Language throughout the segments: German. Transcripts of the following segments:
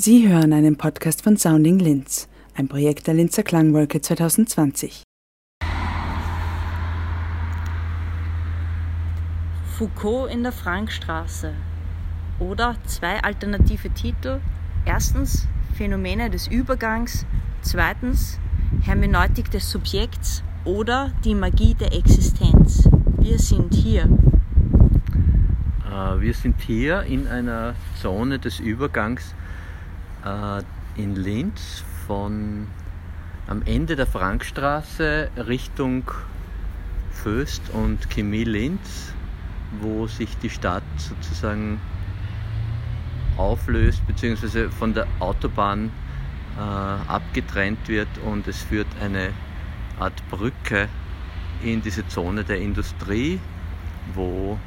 Sie hören einen Podcast von Sounding Linz, ein Projekt der Linzer Klangwolke 2020. Foucault in der Frankstraße oder zwei alternative Titel. Erstens Phänomene des Übergangs, zweitens Hermeneutik des Subjekts oder die Magie der Existenz. Wir sind hier. Äh, wir sind hier in einer Zone des Übergangs äh, in Linz von am Ende der Frankstraße Richtung Föst und Chemie Linz, wo sich die Stadt sozusagen auflöst bzw. von der Autobahn äh, abgetrennt wird und es führt eine Art Brücke in diese Zone der Industrie, wo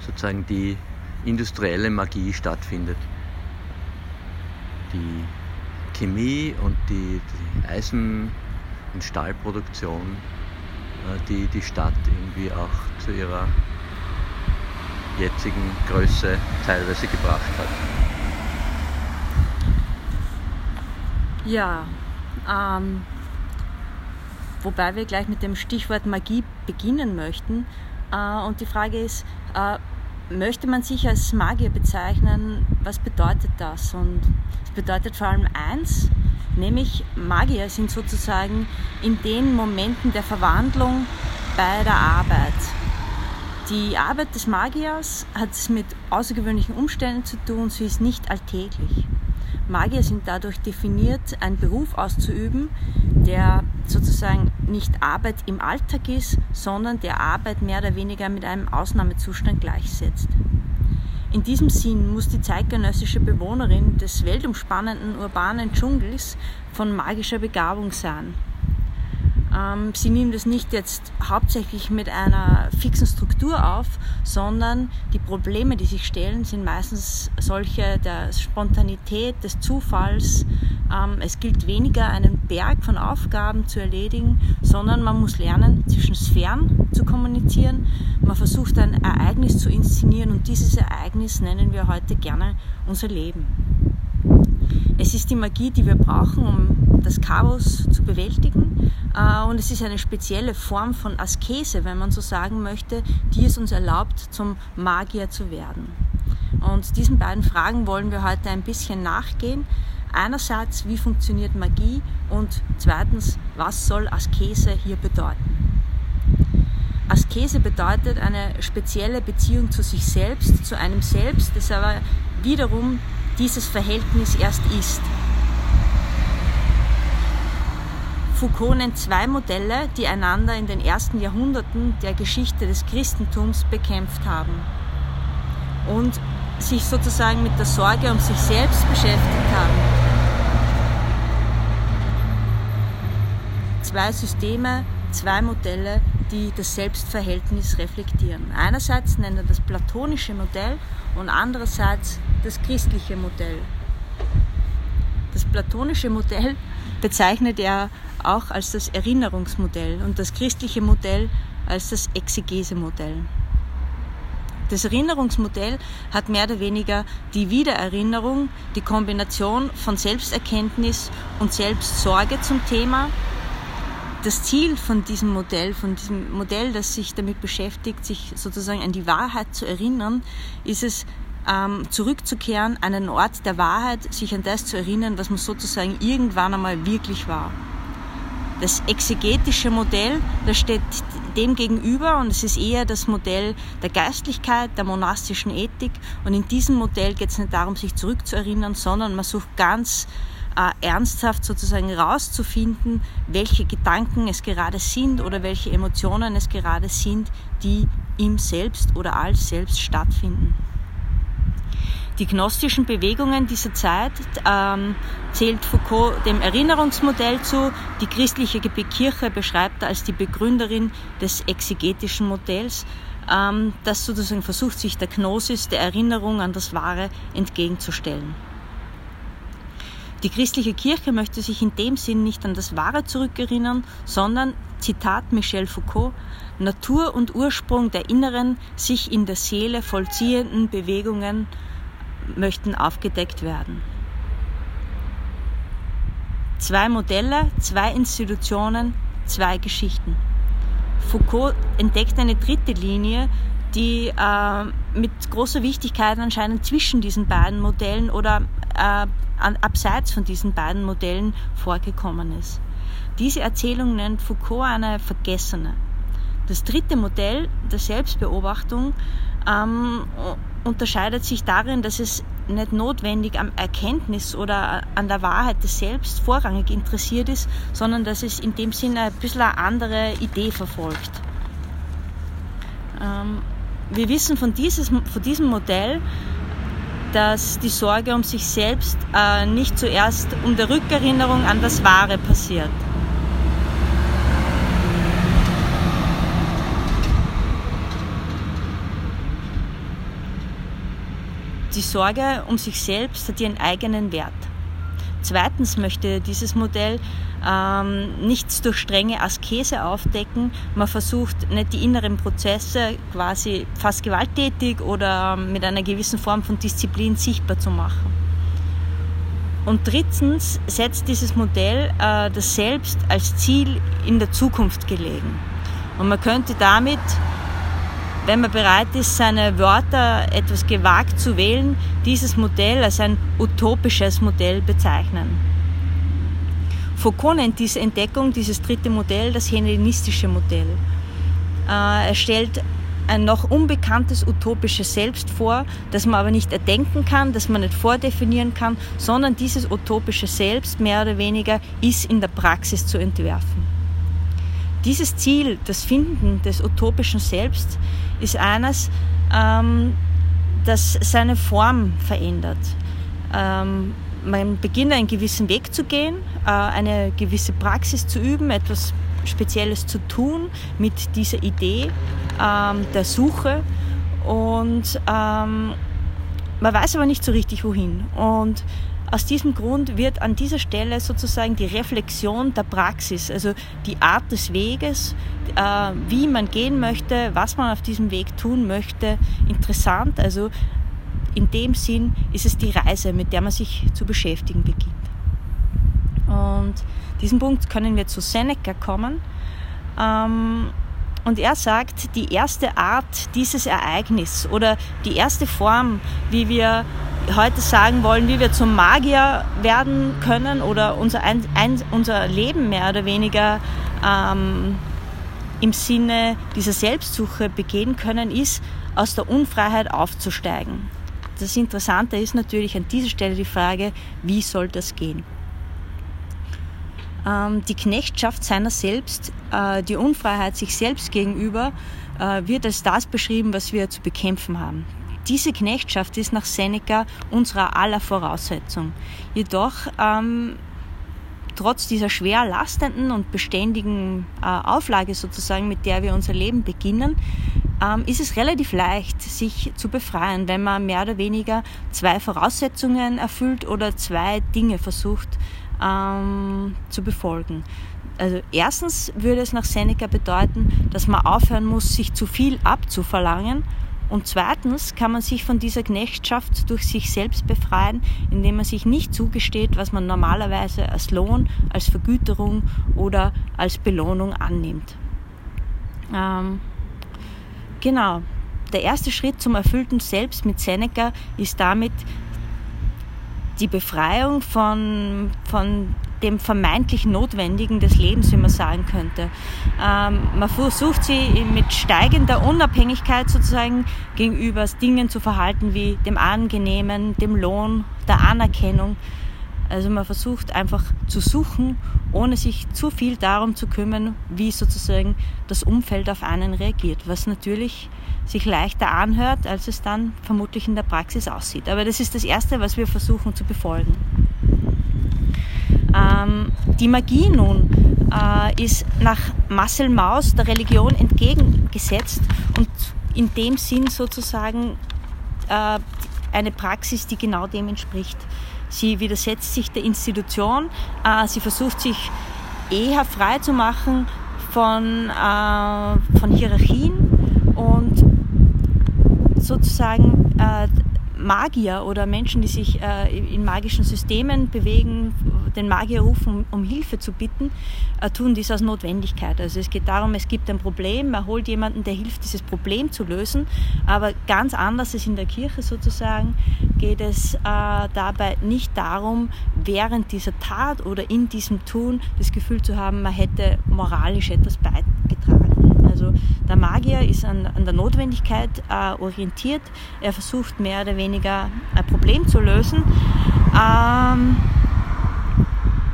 sozusagen die industrielle Magie stattfindet die Chemie und die, die Eisen- und Stahlproduktion, äh, die die Stadt irgendwie auch zu ihrer jetzigen Größe teilweise gebracht hat. Ja, ähm, wobei wir gleich mit dem Stichwort Magie beginnen möchten. Äh, und die Frage ist, äh, möchte man sich als Magier bezeichnen? Was bedeutet das? Und es bedeutet vor allem eins, nämlich Magier sind sozusagen in den Momenten der Verwandlung bei der Arbeit. Die Arbeit des Magiers hat es mit außergewöhnlichen Umständen zu tun, sie ist nicht alltäglich. Magier sind dadurch definiert, einen Beruf auszuüben, der sozusagen nicht Arbeit im Alltag ist, sondern der Arbeit mehr oder weniger mit einem Ausnahmezustand gleichsetzt. In diesem Sinn muss die zeitgenössische Bewohnerin des weltumspannenden urbanen Dschungels von magischer Begabung sein. Ähm, sie nimmt es nicht jetzt hauptsächlich mit einer fixen Struktur auf, sondern die Probleme, die sich stellen, sind meistens solche der Spontanität, des Zufalls. Ähm, es gilt weniger, einen Berg von Aufgaben zu erledigen, sondern man muss lernen, zwischen Sphären zu kommunizieren. Man versucht ein Ereignis zu inszenieren und dieses Ereignis nennen wir heute gerne unser Leben. Es ist die Magie, die wir brauchen, um das Chaos zu bewältigen. Äh, und es ist eine spezielle Form von Askese, wenn man so sagen möchte, die es uns erlaubt, zum Magier zu werden. Und diesen beiden Fragen wollen wir heute ein bisschen nachgehen. Einerseits, wie funktioniert Magie? Und zweitens, was soll Askese hier bedeuten? Askese bedeutet eine spezielle Beziehung zu sich selbst, zu einem Selbst, das aber wiederum dieses Verhältnis erst ist. Foucault nennt zwei Modelle, die einander in den ersten Jahrhunderten der Geschichte des Christentums bekämpft haben und sich sozusagen mit der Sorge um sich selbst beschäftigt haben. Zwei Systeme, zwei Modelle, die das Selbstverhältnis reflektieren. Einerseits nennt er das platonische Modell und andererseits das christliche Modell. Das platonische Modell bezeichnet er auch als das Erinnerungsmodell und das christliche Modell als das Exegese-Modell. Das Erinnerungsmodell hat mehr oder weniger die Wiedererinnerung, die Kombination von Selbsterkenntnis und Selbstsorge zum Thema das Ziel von diesem Modell, von diesem Modell, das sich damit beschäftigt, sich sozusagen an die Wahrheit zu erinnern, ist es, ähm, zurückzukehren an einen Ort der Wahrheit, sich an das zu erinnern, was man sozusagen irgendwann einmal wirklich war. Das exegetische Modell, das steht dem gegenüber und es ist eher das Modell der Geistlichkeit, der monastischen Ethik. Und in diesem Modell geht es nicht darum, sich zurückzuerinnern, sondern man sucht ganz äh, ernsthaft sozusagen rauszufinden, welche Gedanken es gerade sind oder welche Emotionen es gerade sind, die im Selbst oder als Selbst stattfinden. Die gnostischen Bewegungen dieser Zeit ähm, zählt Foucault dem Erinnerungsmodell zu. Die christliche Kirche beschreibt er als die Begründerin des exegetischen Modells, ähm, das sozusagen versucht, sich der Gnosis, der Erinnerung an das Wahre entgegenzustellen. Die christliche Kirche möchte sich in dem Sinn nicht an das Wahre zurückerinnern, sondern, Zitat Michel Foucault, Natur und Ursprung der inneren, sich in der Seele vollziehenden Bewegungen möchten aufgedeckt werden. Zwei Modelle, zwei Institutionen, zwei Geschichten. Foucault entdeckt eine dritte Linie, die äh, mit großer Wichtigkeit anscheinend zwischen diesen beiden Modellen oder äh, abseits von diesen beiden Modellen vorgekommen ist. Diese Erzählung nennt Foucault eine vergessene. Das dritte Modell der Selbstbeobachtung ähm, unterscheidet sich darin, dass es nicht notwendig am Erkenntnis oder an der Wahrheit des Selbst vorrangig interessiert ist, sondern dass es in dem Sinne ein bisschen eine andere Idee verfolgt. Ähm, wir wissen von, dieses, von diesem Modell, dass die Sorge um sich selbst äh, nicht zuerst um der Rückerinnerung an das Wahre passiert. Die Sorge um sich selbst hat ihren eigenen Wert. Zweitens möchte dieses Modell ähm, nichts durch strenge Askese aufdecken. Man versucht nicht die inneren Prozesse quasi fast gewalttätig oder mit einer gewissen Form von Disziplin sichtbar zu machen. Und drittens setzt dieses Modell äh, das Selbst als Ziel in der Zukunft gelegen. Und man könnte damit, wenn man bereit ist, seine Wörter etwas gewagt zu wählen, dieses Modell als ein utopisches Modell bezeichnen. Foucault nennt diese Entdeckung, dieses dritte Modell, das hellenistische Modell. Äh, er stellt ein noch unbekanntes utopisches Selbst vor, das man aber nicht erdenken kann, das man nicht vordefinieren kann, sondern dieses utopische Selbst mehr oder weniger ist in der Praxis zu entwerfen. Dieses Ziel, das Finden des utopischen Selbst, ist eines, ähm, das seine Form verändert. Ähm, man beginnt einen gewissen Weg zu gehen, äh, eine gewisse Praxis zu üben, etwas Spezielles zu tun mit dieser Idee ähm, der Suche und ähm, man weiß aber nicht so richtig wohin. Und aus diesem Grund wird an dieser Stelle sozusagen die Reflexion der Praxis, also die Art des Weges, äh, wie man gehen möchte, was man auf diesem Weg tun möchte, interessant. Also in dem Sinn ist es die Reise, mit der man sich zu beschäftigen beginnt. Und diesen Punkt können wir zu Seneca kommen. Ähm, und er sagt, die erste Art dieses Ereignis oder die erste Form, wie wir heute sagen wollen, wie wir zum Magier werden können oder unser, ein, ein, unser Leben mehr oder weniger ähm, im Sinne dieser Selbstsuche begehen können, ist, aus der Unfreiheit aufzusteigen. Das Interessante ist natürlich an dieser Stelle die Frage, wie soll das gehen? Ähm, die Knechtschaft seiner selbst, äh, die Unfreiheit sich selbst gegenüber, äh, wird als das beschrieben, was wir zu bekämpfen haben. Diese Knechtschaft ist nach Seneca unserer aller Voraussetzung. Jedoch ähm, trotz dieser schwer lastenden und beständigen äh, Auflage sozusagen, mit der wir unser Leben beginnen, ähm, ist es relativ leicht, sich zu befreien, wenn man mehr oder weniger zwei Voraussetzungen erfüllt oder zwei Dinge versucht ähm, zu befolgen. Also erstens würde es nach Seneca bedeuten, dass man aufhören muss, sich zu viel abzuverlangen. Und zweitens kann man sich von dieser Knechtschaft durch sich selbst befreien, indem man sich nicht zugesteht, was man normalerweise als Lohn, als Vergüterung oder als Belohnung annimmt. Ähm, Genau. Der erste Schritt zum erfüllten Selbst mit Seneca ist damit die Befreiung von, von dem vermeintlich Notwendigen des Lebens, wie man sagen könnte. Ähm, man versucht sie mit steigender Unabhängigkeit sozusagen gegenüber Dingen zu verhalten wie dem Angenehmen, dem Lohn, der Anerkennung. Also man versucht einfach zu suchen, ohne sich zu viel darum zu kümmern, wie sozusagen das Umfeld auf einen reagiert, was natürlich sich leichter anhört, als es dann vermutlich in der Praxis aussieht. Aber das ist das Erste, was wir versuchen zu befolgen. Ähm, die Magie nun äh, ist nach Marcel Maus der Religion entgegengesetzt und in dem Sinn sozusagen äh, eine Praxis, die genau dem entspricht. Sie widersetzt sich der Institution, äh, sie versucht sich eher frei zu machen von, äh, von Hierarchien und sozusagen äh, Magier oder Menschen, die sich äh, in magischen Systemen bewegen, den Magier rufen, um, Hilfe zu bitten, äh, tun dies aus Notwendigkeit. Also es geht darum, es gibt ein Problem, man holt jemanden, der hilft, dieses Problem zu lösen. Aber ganz anders als in der Kirche sozusagen geht es äh, dabei nicht darum, während dieser Tat oder in diesem Tun das Gefühl zu haben, man hätte moralisch etwas beigetragen. Der Magier ist an, an der Notwendigkeit äh, orientiert. Er versucht mehr oder weniger ein Problem zu lösen. Ähm,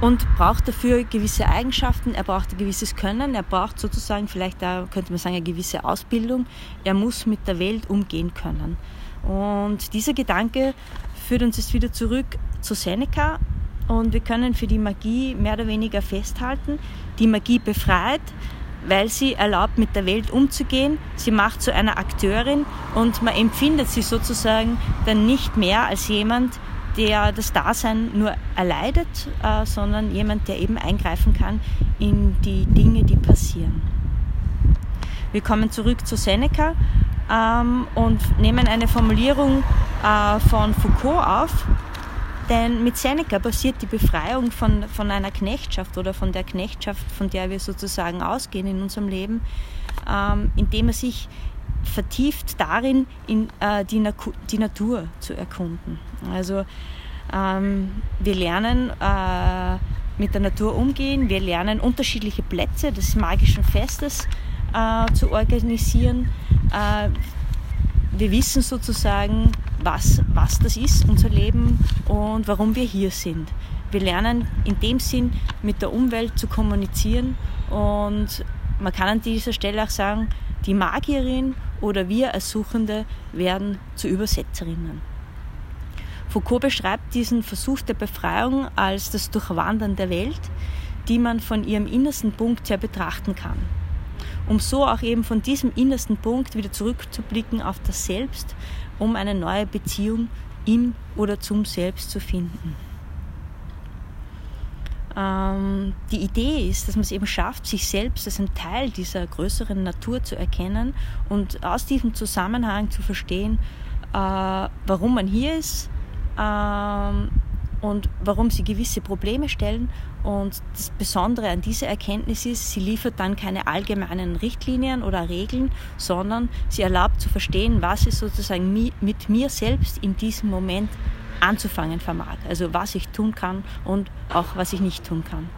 und braucht dafür gewisse Eigenschaften, er braucht ein gewisses Können, er braucht sozusagen vielleicht da könnte man sagen eine gewisse Ausbildung, er muss mit der Welt umgehen können. Und dieser Gedanke führt uns jetzt wieder zurück zu Seneca und wir können für die Magie mehr oder weniger festhalten, die Magie befreit, weil sie erlaubt, mit der Welt umzugehen. Sie macht zu einer Akteurin und man empfindet sie sozusagen dann nicht mehr als jemand, der das Dasein nur erleidet, äh, sondern jemand, der eben eingreifen kann in die Dinge, die passieren. Wir kommen zurück zu Seneca ähm, und nehmen eine Formulierung äh, von Foucault auf, denn mit Seneca passiert die Befreiung von, von einer Knechtschaft oder von der Knechtschaft, von der wir sozusagen ausgehen in unserem Leben, ähm, indem er sich vertieft darin, in, äh, die, Na die, Natur zu erkunden. Also ähm, wir lernen äh, mit der Natur umgehen, wir lernen unterschiedliche Plätze des magischen Festes äh, zu organisieren. Wir wissen sozusagen, was, was das ist, unser Leben und warum wir hier sind. Wir lernen in dem Sinn mit der Umwelt zu kommunizieren und man kann an dieser Stelle auch sagen, die Magierin oder wir als Suchende werden zu Übersetzerinnen. Foucault beschreibt diesen Versuch der Befreiung als das Durchwandern der Welt, die man von ihrem innersten Punkt her betrachten kann um so auch eben von diesem innersten Punkt wieder zurückzublicken auf das Selbst, um eine neue Beziehung im oder zum Selbst zu finden. Ähm, die Idee ist, dass man es eben schafft, sich selbst als ein Teil dieser größeren Natur zu erkennen und aus diesem Zusammenhang zu verstehen, äh, warum man hier ist, ähm, und warum sie gewisse Probleme stellen. Und das Besondere an dieser Erkenntnis ist, sie liefert dann keine allgemeinen Richtlinien oder Regeln, sondern sie erlaubt zu verstehen, was es sozusagen mit mir selbst in diesem Moment anzufangen vermag. Also was ich tun kann und auch was ich nicht tun kann.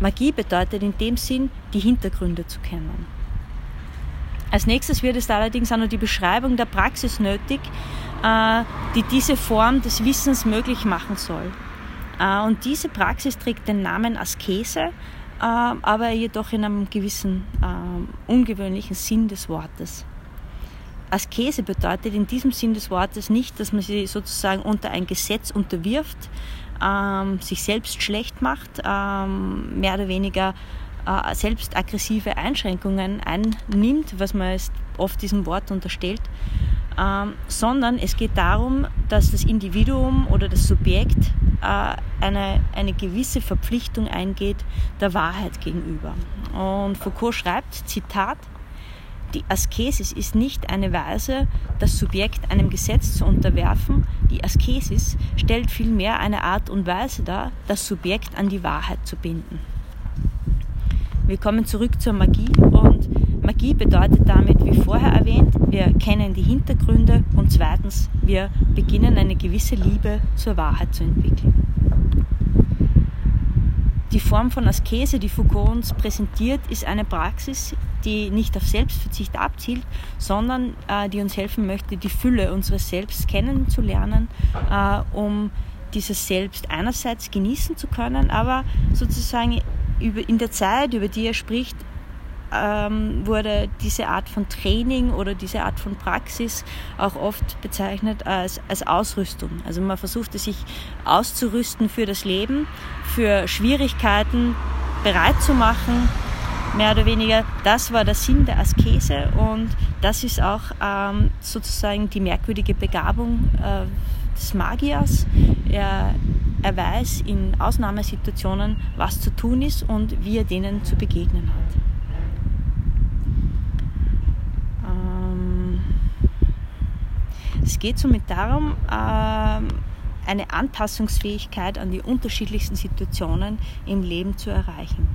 Magie bedeutet in dem Sinn, die Hintergründe zu kennen. Als nächstes wird es allerdings auch noch die Beschreibung der Praxis nötig, äh, die diese Form des Wissens möglich machen soll. Äh, und diese Praxis trägt den Namen Askese, äh, aber jedoch in einem gewissen ungewöhnlichen Sinn des Wortes. Askese bedeutet in diesem Sinn des Wortes nicht, dass man sich sozusagen unter ein Gesetz unterwirft, ähm, sich selbst schlecht macht, ähm, mehr oder weniger äh, selbst aggressive Einschränkungen einnimmt, was man oft diesem Wort unterstellt, ähm, sondern es geht darum, dass das Individuum oder das Subjekt äh, eine, eine gewisse Verpflichtung eingeht der Wahrheit gegenüber. Und Foucault schreibt, Zitat, die Askesis ist nicht eine Weise, das Subjekt einem Gesetz zu unterwerfen. Die Askesis stellt vielmehr eine Art und Weise dar, das Subjekt an die Wahrheit zu binden. Wir kommen zurück zur Magie und Magie bedeutet damit, wie vorher erwähnt, wir kennen die Hintergründe und zweitens, wir beginnen eine gewisse Liebe zur Wahrheit zu entwickeln. Die Form von Askese, die Foucault uns präsentiert, ist eine Praxis, die nicht auf Selbstverzicht abzielt, sondern äh, die uns helfen möchte, die Fülle unseres Selbst kennenzulernen, äh, um dieses Selbst einerseits genießen zu können, aber sozusagen über, in der Zeit, über die er spricht, ähm, wurde diese Art von Training oder diese Art von Praxis auch oft bezeichnet als, als Ausrüstung. Also man versuchte sich auszurüsten für das Leben, für Schwierigkeiten bereit zu machen, mehr oder weniger. Das war der Sinn der Askese und das ist auch ähm, sozusagen die merkwürdige Begabung äh, des Magiers. Er er weiß in Ausnahmesituationen, was zu tun ist und wie er denen zu begegnen hat. Es geht somit darum, ähm, eine Anpassungsfähigkeit an die unterschiedlichsten Situationen im Leben zu erreichen.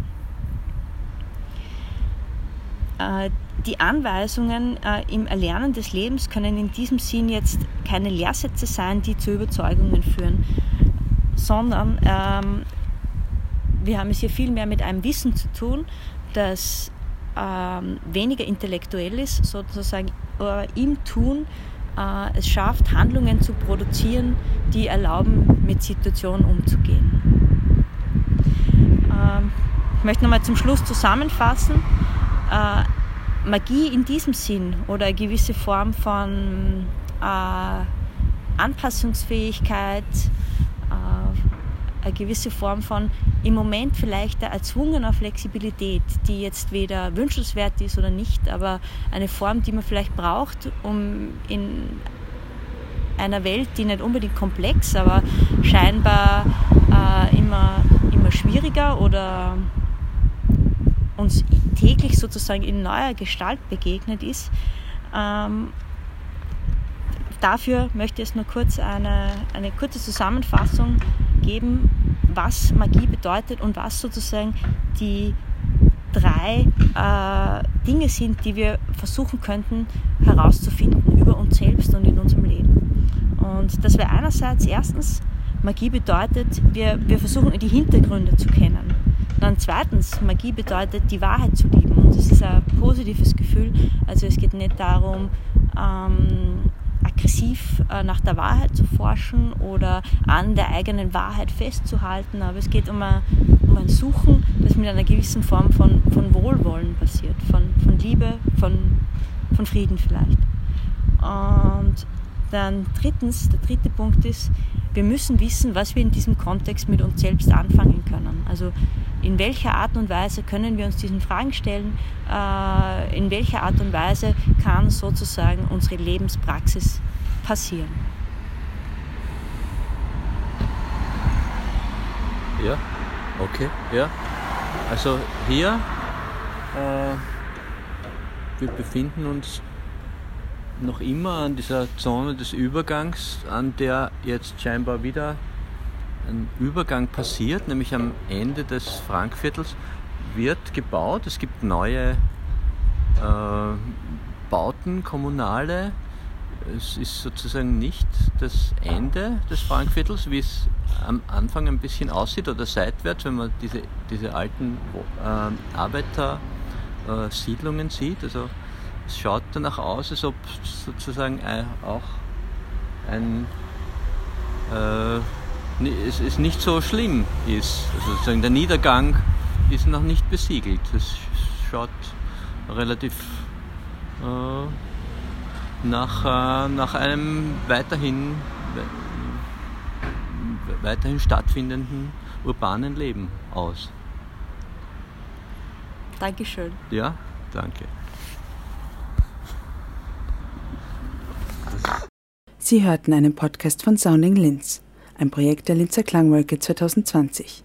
Äh, die Anweisungen äh, im Erlernen des Lebens können in diesem Sinn jetzt keine Lehrsätze sein, die zu Überzeugungen führen, sondern ähm, wir haben es hier viel mehr mit einem Wissen zu tun, das ähm, weniger intellektuell ist, sozusagen äh, im Tun äh, es schafft, Handlungen zu produzieren, die erlauben, mit Situationen umzugehen. Ähm, ich möchte nochmal zum Schluss zusammenfassen. Äh, Magie in diesem Sinn oder eine gewisse Form von äh, Anpassungsfähigkeit, äh, eine gewisse Form von im Moment vielleicht erzwungener Flexibilität, die jetzt weder wünschenswert ist oder nicht, aber eine Form, die man vielleicht braucht, um in einer Welt, die nicht unbedingt komplex, aber scheinbar äh, immer, immer schwieriger oder uns täglich sozusagen in neuer Gestalt begegnet ist. Ähm, dafür möchte ich jetzt nur kurz eine, eine kurze Zusammenfassung geben, was Magie bedeutet und was sozusagen die drei äh, Dinge sind, die wir versuchen könnten herauszufinden über uns selbst und in unserem Leben. Und das wäre einerseits erstens, Magie bedeutet, wir, wir versuchen die Hintergründe zu kennen. Dann zweitens, Magie bedeutet, die Wahrheit zu lieben. Und das ist ein positives Gefühl. Also es geht nicht darum, ähm, aggressiv äh, nach der Wahrheit zu forschen oder an der eigenen Wahrheit festzuhalten, aber es geht um ein, um ein Suchen, das mit einer gewissen Form von, von Wohlwollen passiert, von, von Liebe, von, von Frieden vielleicht. Und dann drittens, der dritte Punkt ist, wir müssen wissen, was wir in diesem Kontext mit uns selbst anfangen können. Also in welcher Art und Weise können wir uns diesen Fragen stellen, äh, in welcher Art und Weise kann sozusagen unsere Lebenspraxis passieren. Ja, okay, ja. Also hier, äh, wir befinden uns noch immer an dieser Zone des Übergangs, an der jetzt scheinbar wieder ein Übergang passiert, nämlich am Ende des Frankviertels wird gebaut. Es gibt neue äh, Bauten, kommunale. Es ist sozusagen nicht das Ende des Frankviertels, wie es am Anfang ein bisschen aussieht oder seitwärts, wenn man diese, diese alten äh, Arbeitersiedlungen äh, sieht. Also es schaut danach aus, als ob sozusagen auch ein äh, es, es nicht so schlimm ist. Also sozusagen der Niedergang ist noch nicht besiegelt. Es schaut relativ äh, nach, äh, nach einem weiterhin, weiterhin stattfindenden urbanen Leben aus. Dankeschön. Ja, danke. Sie hörten einen Podcast von Sounding Linz ein Projekt der Linzer Klangwolke 2020.